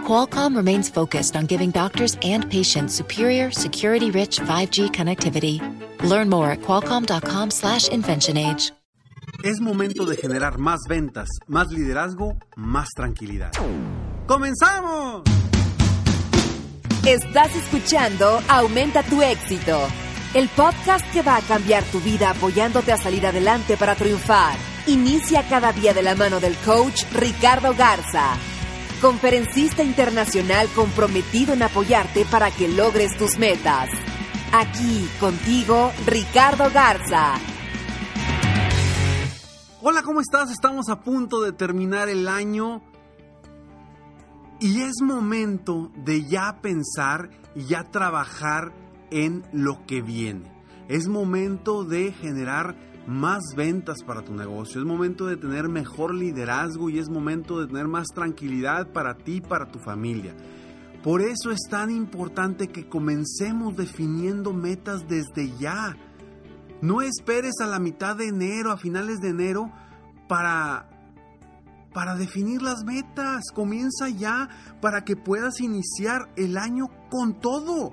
Qualcomm remains focused on giving doctors and patients superior, security-rich 5G connectivity. Learn more at qualcomm.com/inventionage. Es momento de generar más ventas, más liderazgo, más tranquilidad. ¡Comenzamos! Estás escuchando Aumenta tu éxito, el podcast que va a cambiar tu vida apoyándote a salir adelante para triunfar. Inicia cada día de la mano del coach Ricardo Garza conferencista internacional comprometido en apoyarte para que logres tus metas. Aquí contigo, Ricardo Garza. Hola, ¿cómo estás? Estamos a punto de terminar el año y es momento de ya pensar y ya trabajar en lo que viene. Es momento de generar más ventas para tu negocio, es momento de tener mejor liderazgo y es momento de tener más tranquilidad para ti y para tu familia. Por eso es tan importante que comencemos definiendo metas desde ya. No esperes a la mitad de enero, a finales de enero, para, para definir las metas. Comienza ya para que puedas iniciar el año con todo.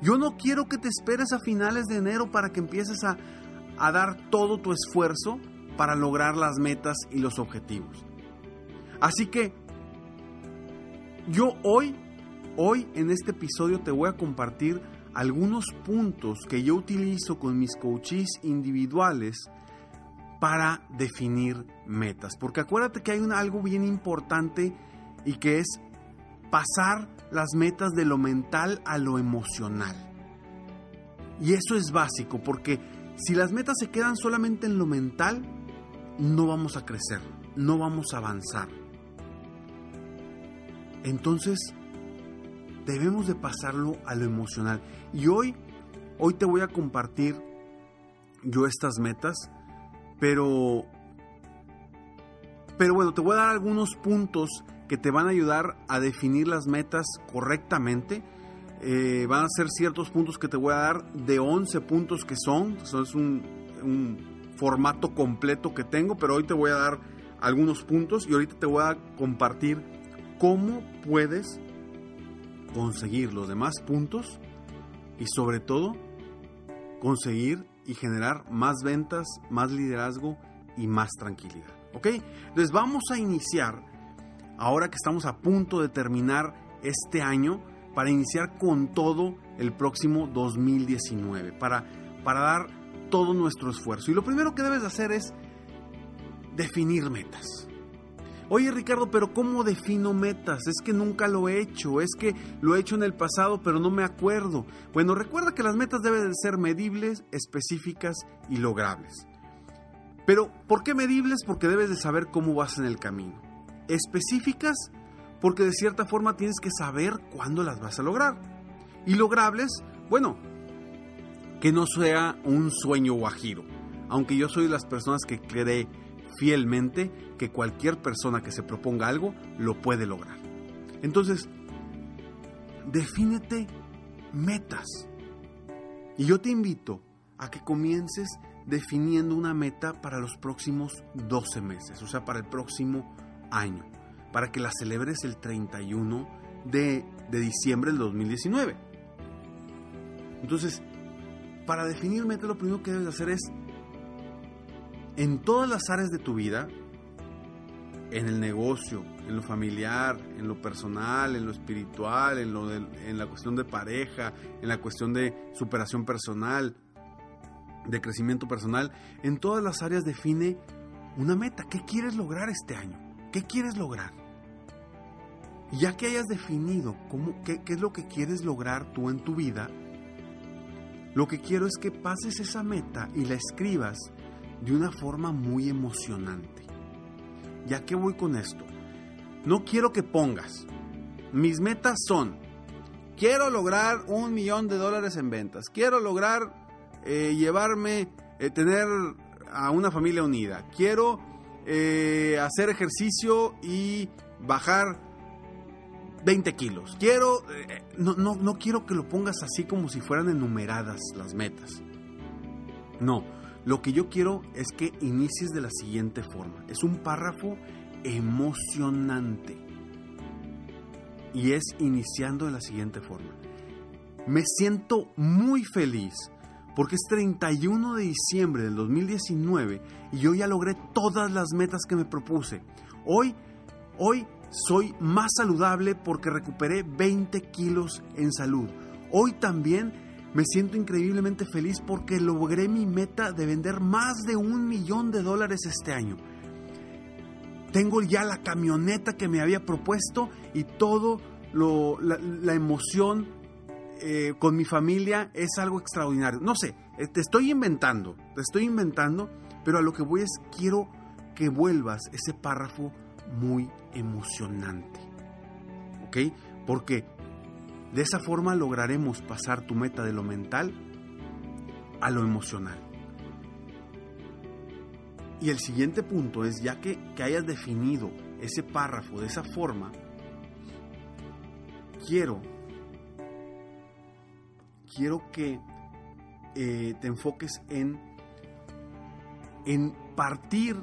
Yo no quiero que te esperes a finales de enero para que empieces a, a dar todo tu esfuerzo para lograr las metas y los objetivos. Así que yo hoy, hoy en este episodio te voy a compartir algunos puntos que yo utilizo con mis coaches individuales para definir metas. Porque acuérdate que hay un, algo bien importante y que es pasar las metas de lo mental a lo emocional. Y eso es básico porque si las metas se quedan solamente en lo mental, no vamos a crecer, no vamos a avanzar. Entonces, debemos de pasarlo a lo emocional. Y hoy, hoy te voy a compartir yo estas metas, pero, pero bueno, te voy a dar algunos puntos que te van a ayudar a definir las metas correctamente eh, van a ser ciertos puntos que te voy a dar de 11 puntos que son. Eso es un, un, formato completo que tengo, pero hoy te voy a dar algunos puntos y ahorita te voy a compartir cómo puedes conseguir los demás puntos y sobre todo conseguir y generar más ventas, más liderazgo y más tranquilidad. ¿Ok? Entonces vamos a iniciar, ahora que estamos a punto de terminar este año, para iniciar con todo el próximo 2019, para, para dar todo nuestro esfuerzo. Y lo primero que debes de hacer es definir metas. Oye Ricardo, pero ¿cómo defino metas? Es que nunca lo he hecho, es que lo he hecho en el pasado, pero no me acuerdo. Bueno, recuerda que las metas deben de ser medibles, específicas y logrables. Pero, ¿por qué medibles? Porque debes de saber cómo vas en el camino. Específicas, porque de cierta forma tienes que saber cuándo las vas a lograr. Y logrables, bueno, que no sea un sueño guajiro, aunque yo soy de las personas que cree fielmente que cualquier persona que se proponga algo lo puede lograr. Entonces, defínete metas. Y yo te invito a que comiences definiendo una meta para los próximos 12 meses, o sea, para el próximo año para que la celebres el 31 de, de diciembre del 2019. Entonces, para definir metas, lo primero que debes hacer es, en todas las áreas de tu vida, en el negocio, en lo familiar, en lo personal, en lo espiritual, en, lo en la cuestión de pareja, en la cuestión de superación personal, de crecimiento personal, en todas las áreas define una meta. ¿Qué quieres lograr este año? ¿Qué quieres lograr? Ya que hayas definido cómo, qué, qué es lo que quieres lograr tú en tu vida, lo que quiero es que pases esa meta y la escribas de una forma muy emocionante. ¿Ya que voy con esto? No quiero que pongas. Mis metas son, quiero lograr un millón de dólares en ventas. Quiero lograr eh, llevarme, eh, tener a una familia unida. Quiero eh, hacer ejercicio y bajar 20 kilos. Quiero, eh, no, no, no quiero que lo pongas así como si fueran enumeradas las metas. No, lo que yo quiero es que inicies de la siguiente forma. Es un párrafo emocionante. Y es iniciando de la siguiente forma. Me siento muy feliz porque es 31 de diciembre del 2019 y yo ya logré todas las metas que me propuse. Hoy, hoy soy más saludable porque recuperé 20 kilos en salud. Hoy también me siento increíblemente feliz porque logré mi meta de vender más de un millón de dólares este año. Tengo ya la camioneta que me había propuesto y todo lo, la, emoción eh, con mi familia es algo extraordinario. No sé, eh, te estoy inventando, te estoy inventando, pero a lo que voy es quiero que vuelvas ese párrafo muy emocionante. ¿Ok? Porque de esa forma lograremos pasar tu meta de lo mental a lo emocional. Y el siguiente punto es, ya que, hayas definido ese párrafo de esa forma, quiero, quiero que eh, te enfoques en, en partir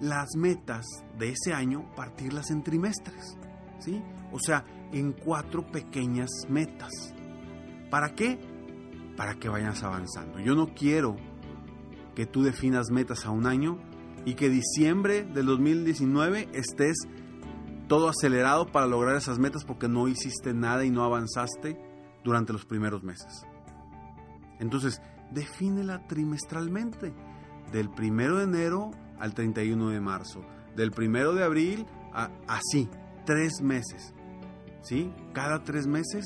las metas de ese año, partirlas en trimestres, ¿sí? O sea, en cuatro pequeñas metas. ¿Para qué? Para que vayas avanzando. Yo no quiero que tú definas metas a un año y que diciembre del 2019 estés todo acelerado para lograr esas metas porque no hiciste nada y no avanzaste durante los primeros meses. Entonces, defínela trimestralmente, del primero de enero al 31 de marzo, del primero de abril a así, tres meses. ¿Sí? Cada tres meses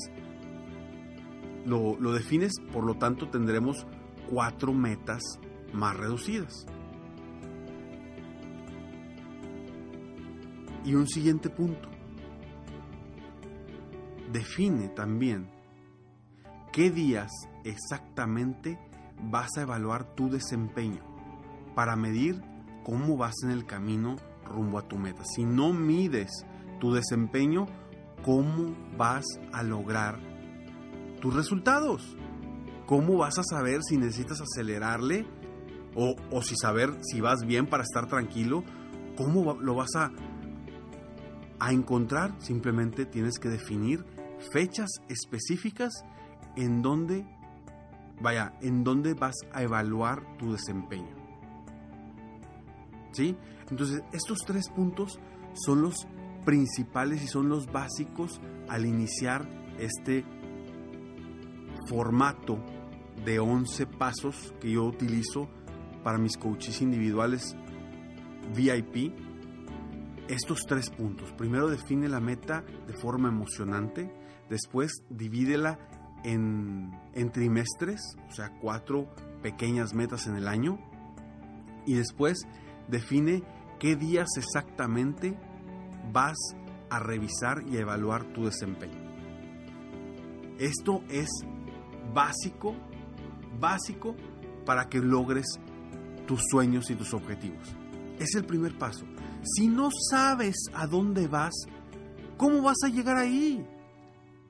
lo, lo defines, por lo tanto tendremos cuatro metas más reducidas. Y un siguiente punto. Define también qué días exactamente vas a evaluar tu desempeño para medir cómo vas en el camino rumbo a tu meta. Si no mides tu desempeño, ¿cómo vas a lograr tus resultados? ¿Cómo vas a saber si necesitas acelerarle o, si saber si vas bien para estar tranquilo? ¿Cómo lo vas a a encontrar, simplemente tienes que definir fechas específicas en donde, vaya, en donde vas a evaluar tu desempeño. ¿Sí? Entonces, estos tres puntos son los principales y son los básicos al iniciar este formato de 11 pasos que yo utilizo para mis coaches individuales VIP estos tres puntos. Primero define la meta de forma emocionante, después divídela en, en trimestres, o sea, cuatro pequeñas metas en el año, y después define qué días exactamente vas a revisar y a evaluar tu desempeño. Esto es básico, básico para que logres tus sueños y tus objetivos. Es el primer paso. Si no sabes a dónde vas, ¿cómo vas a llegar ahí?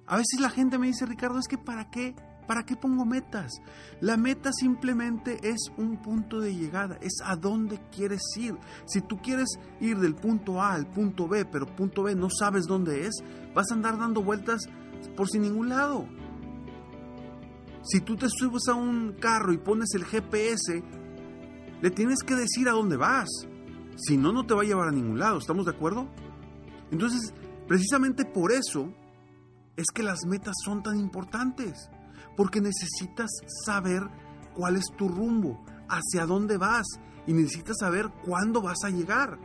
A veces la gente me dice, Ricardo, es que ¿para qué? ¿Para qué pongo metas? La meta simplemente es un punto de llegada, es a dónde quieres ir. Si tú quieres ir del punto A al punto B, pero punto B no sabes dónde es, vas a andar dando vueltas por sin ningún lado. Si tú te subes a un carro y pones el GPS, le tienes que decir a dónde vas. Si no, no te va a llevar a ningún lado, ¿estamos de acuerdo? Entonces, precisamente por eso es que las metas son tan importantes, porque necesitas saber cuál es tu rumbo, hacia dónde vas y necesitas saber cuándo vas a llegar.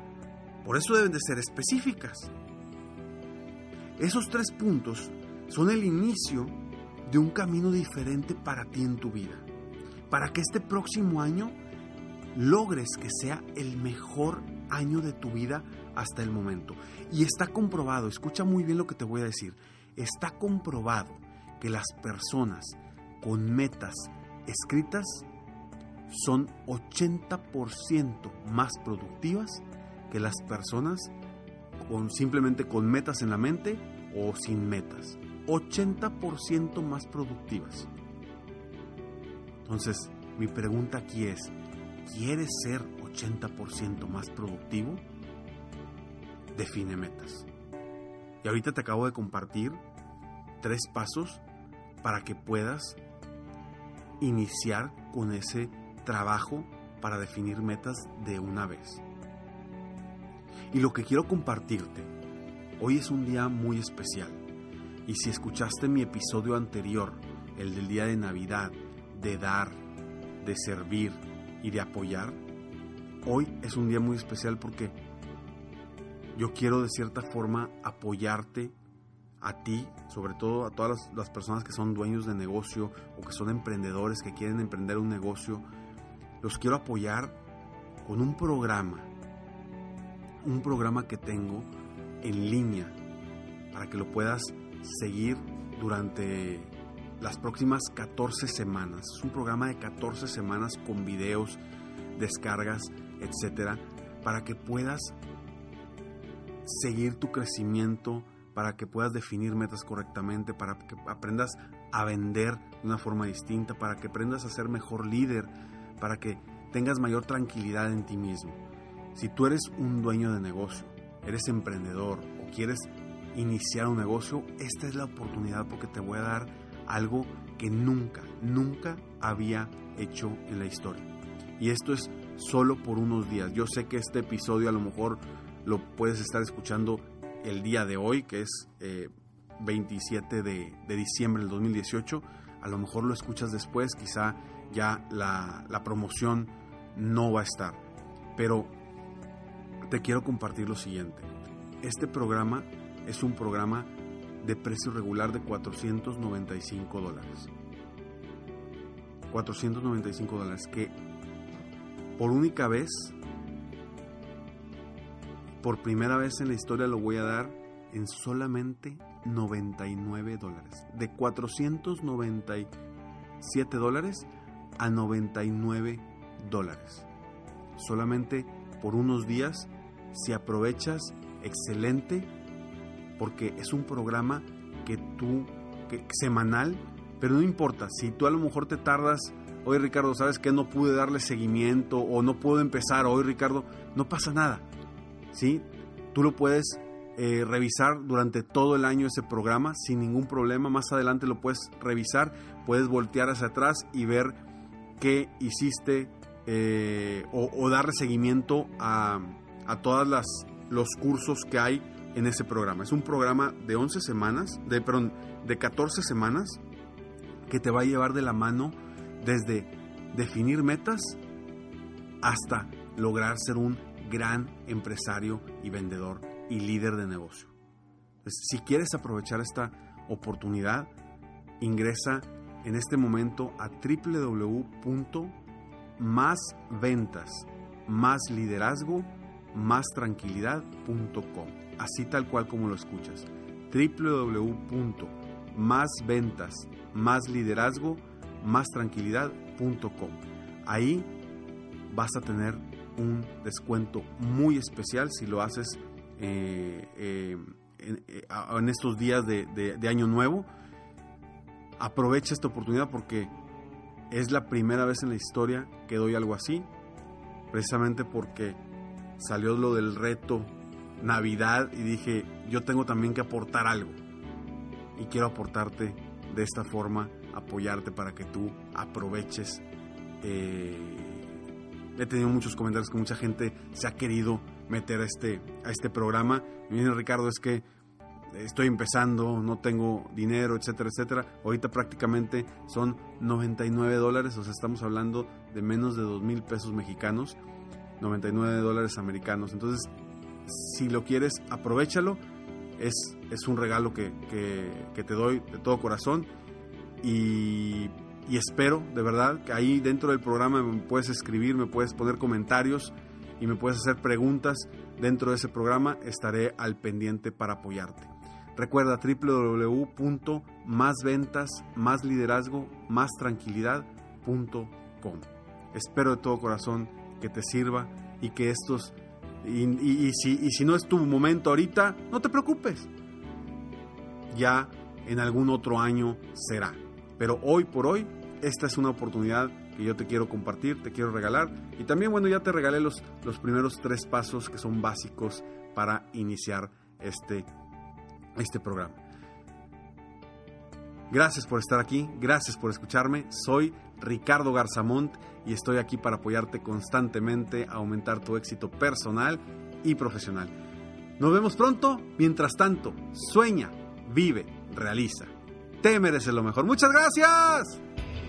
Por eso deben de ser específicas. Esos tres puntos son el inicio de un camino diferente para ti en tu vida, para que este próximo año logres que sea el mejor año de tu vida hasta el momento. Y está comprobado, escucha muy bien lo que te voy a decir, está comprobado que las personas con metas escritas son 80% más productivas que las personas con simplemente con metas en la mente o sin metas. 80% más productivas. Entonces, mi pregunta aquí es, ¿quieres ser 80% más productivo? Define metas. Y ahorita te acabo de compartir tres pasos para que puedas iniciar con ese trabajo para definir metas de una vez. Y lo que quiero compartirte, hoy es un día muy especial. Y si escuchaste mi episodio anterior, el del día de Navidad, de dar, de servir y de apoyar, hoy es un día muy especial porque yo quiero de cierta forma apoyarte a ti, sobre todo a todas las, personas que son dueños de negocio o que son emprendedores que quieren emprender un negocio, los quiero apoyar con un programa, un programa que tengo en línea para que lo puedas seguir durante las próximas 14 semanas. Es un programa de 14 semanas con videos, descargas, etcétera, para que puedas seguir tu crecimiento, para que puedas definir metas correctamente, para que aprendas a vender de una forma distinta, para que aprendas a ser mejor líder, para que tengas mayor tranquilidad en ti mismo. Si tú eres un dueño de negocio, eres emprendedor o quieres iniciar un negocio, esta es la oportunidad porque te voy a dar algo que nunca, nunca había hecho en la historia. Y esto es solo por unos días. Yo sé que este episodio a lo mejor lo puedes estar escuchando el día de hoy, que es 27 eh, de, diciembre del 2018. A lo mejor lo escuchas después, quizá ya la, la promoción no va a estar. Pero te quiero compartir lo siguiente. Este programa es un programa de precio regular de 495 dólares. 495 dólares que por única vez, por primera vez en la historia lo voy a dar en solamente 99 dólares. De 497 dólares a 99 dólares. Solamente por unos días, si aprovechas, excelente, porque es un programa que tú, semanal, pero no importa, si tú a lo mejor te tardas hoy Ricardo, ¿sabes que No pude darle seguimiento o no puedo empezar hoy Ricardo, no pasa nada. ¿Sí? Tú lo puedes eh, revisar durante todo el año ese programa sin ningún problema. Más adelante lo puedes revisar, puedes voltear hacia atrás y ver qué hiciste eh, o, darle seguimiento a, a los cursos que hay en ese programa. Es un programa de 11 semanas, de perdón, de 14 semanas que te va a llevar de la mano desde definir metas hasta lograr ser un gran empresario y vendedor y líder de negocio. si quieres aprovechar esta oportunidad, ingresa en este momento a www.másventas, más liderazgo, más tranquilidad.com. Así tal cual como lo escuchas. www.másventas, más liderazgo, mastranquilidad.com. Ahí vas a tener un descuento muy especial si lo haces eh, eh, eh, en, estos días de, Año Nuevo. Aprovecha esta oportunidad porque es la primera vez en la historia que doy algo así, precisamente porque salió lo del reto Navidad y dije, yo tengo también que aportar algo y quiero aportarte de esta forma apoyarte para que tú aproveches. He tenido muchos comentarios que mucha gente se ha querido meter a este, a este programa. Y viene Ricardo, es que estoy empezando, no tengo dinero, etcétera, etcétera. Ahorita prácticamente son 99 dólares, o sea, estamos hablando de menos de 2 mil pesos mexicanos, 99 dólares americanos. Entonces, si lo quieres, aprovechalo. Es, es un regalo que, que, que te doy de todo corazón y, espero de verdad que ahí dentro del programa me puedes escribir, me puedes poner comentarios y me puedes hacer preguntas dentro de ese programa. Estaré al pendiente para apoyarte. Recuerda www.másventas, más liderazgo, más tranquilidad.com. Espero de todo corazón que te sirva y que estos... Y, si, y si no es tu momento ahorita, no te preocupes. Ya en algún otro año será. Pero hoy por hoy, esta es una oportunidad que yo te quiero compartir, te quiero regalar. Y también, bueno, ya te regalé los, los primeros tres pasos que son básicos para iniciar este, este programa. Gracias por estar aquí, gracias por escucharme. Soy Ricardo Garzamont y estoy aquí para apoyarte constantemente a aumentar tu éxito personal y profesional. Nos vemos pronto. Mientras tanto, sueña, vive, realiza. Te mereces lo mejor. Muchas gracias.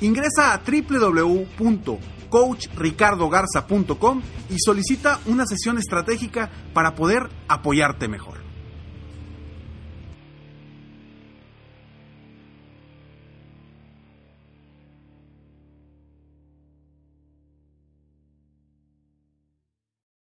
ingresa a www.coachricardogarza.com y solicita una sesión estratégica para poder apoyarte mejor.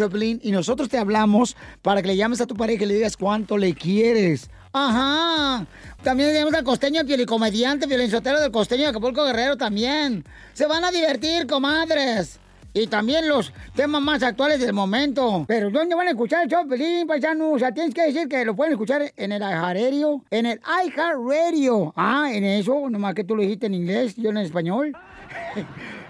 Choplin, y nosotros te hablamos para que le llames a tu pareja y le digas cuánto le quieres. Ajá. También tenemos al costeño comediante, violinsotero del costeño de Acapulco Guerrero también. Se van a divertir, comadres. Y también los temas más actuales del momento. Pero ¿dónde van a escuchar el show, Pelín, paisano? O sea, tienes que decir que lo pueden escuchar en el iHeartRadio. En el iHeartRadio. Ah, en eso, nomás que tú lo dijiste en inglés, yo en español.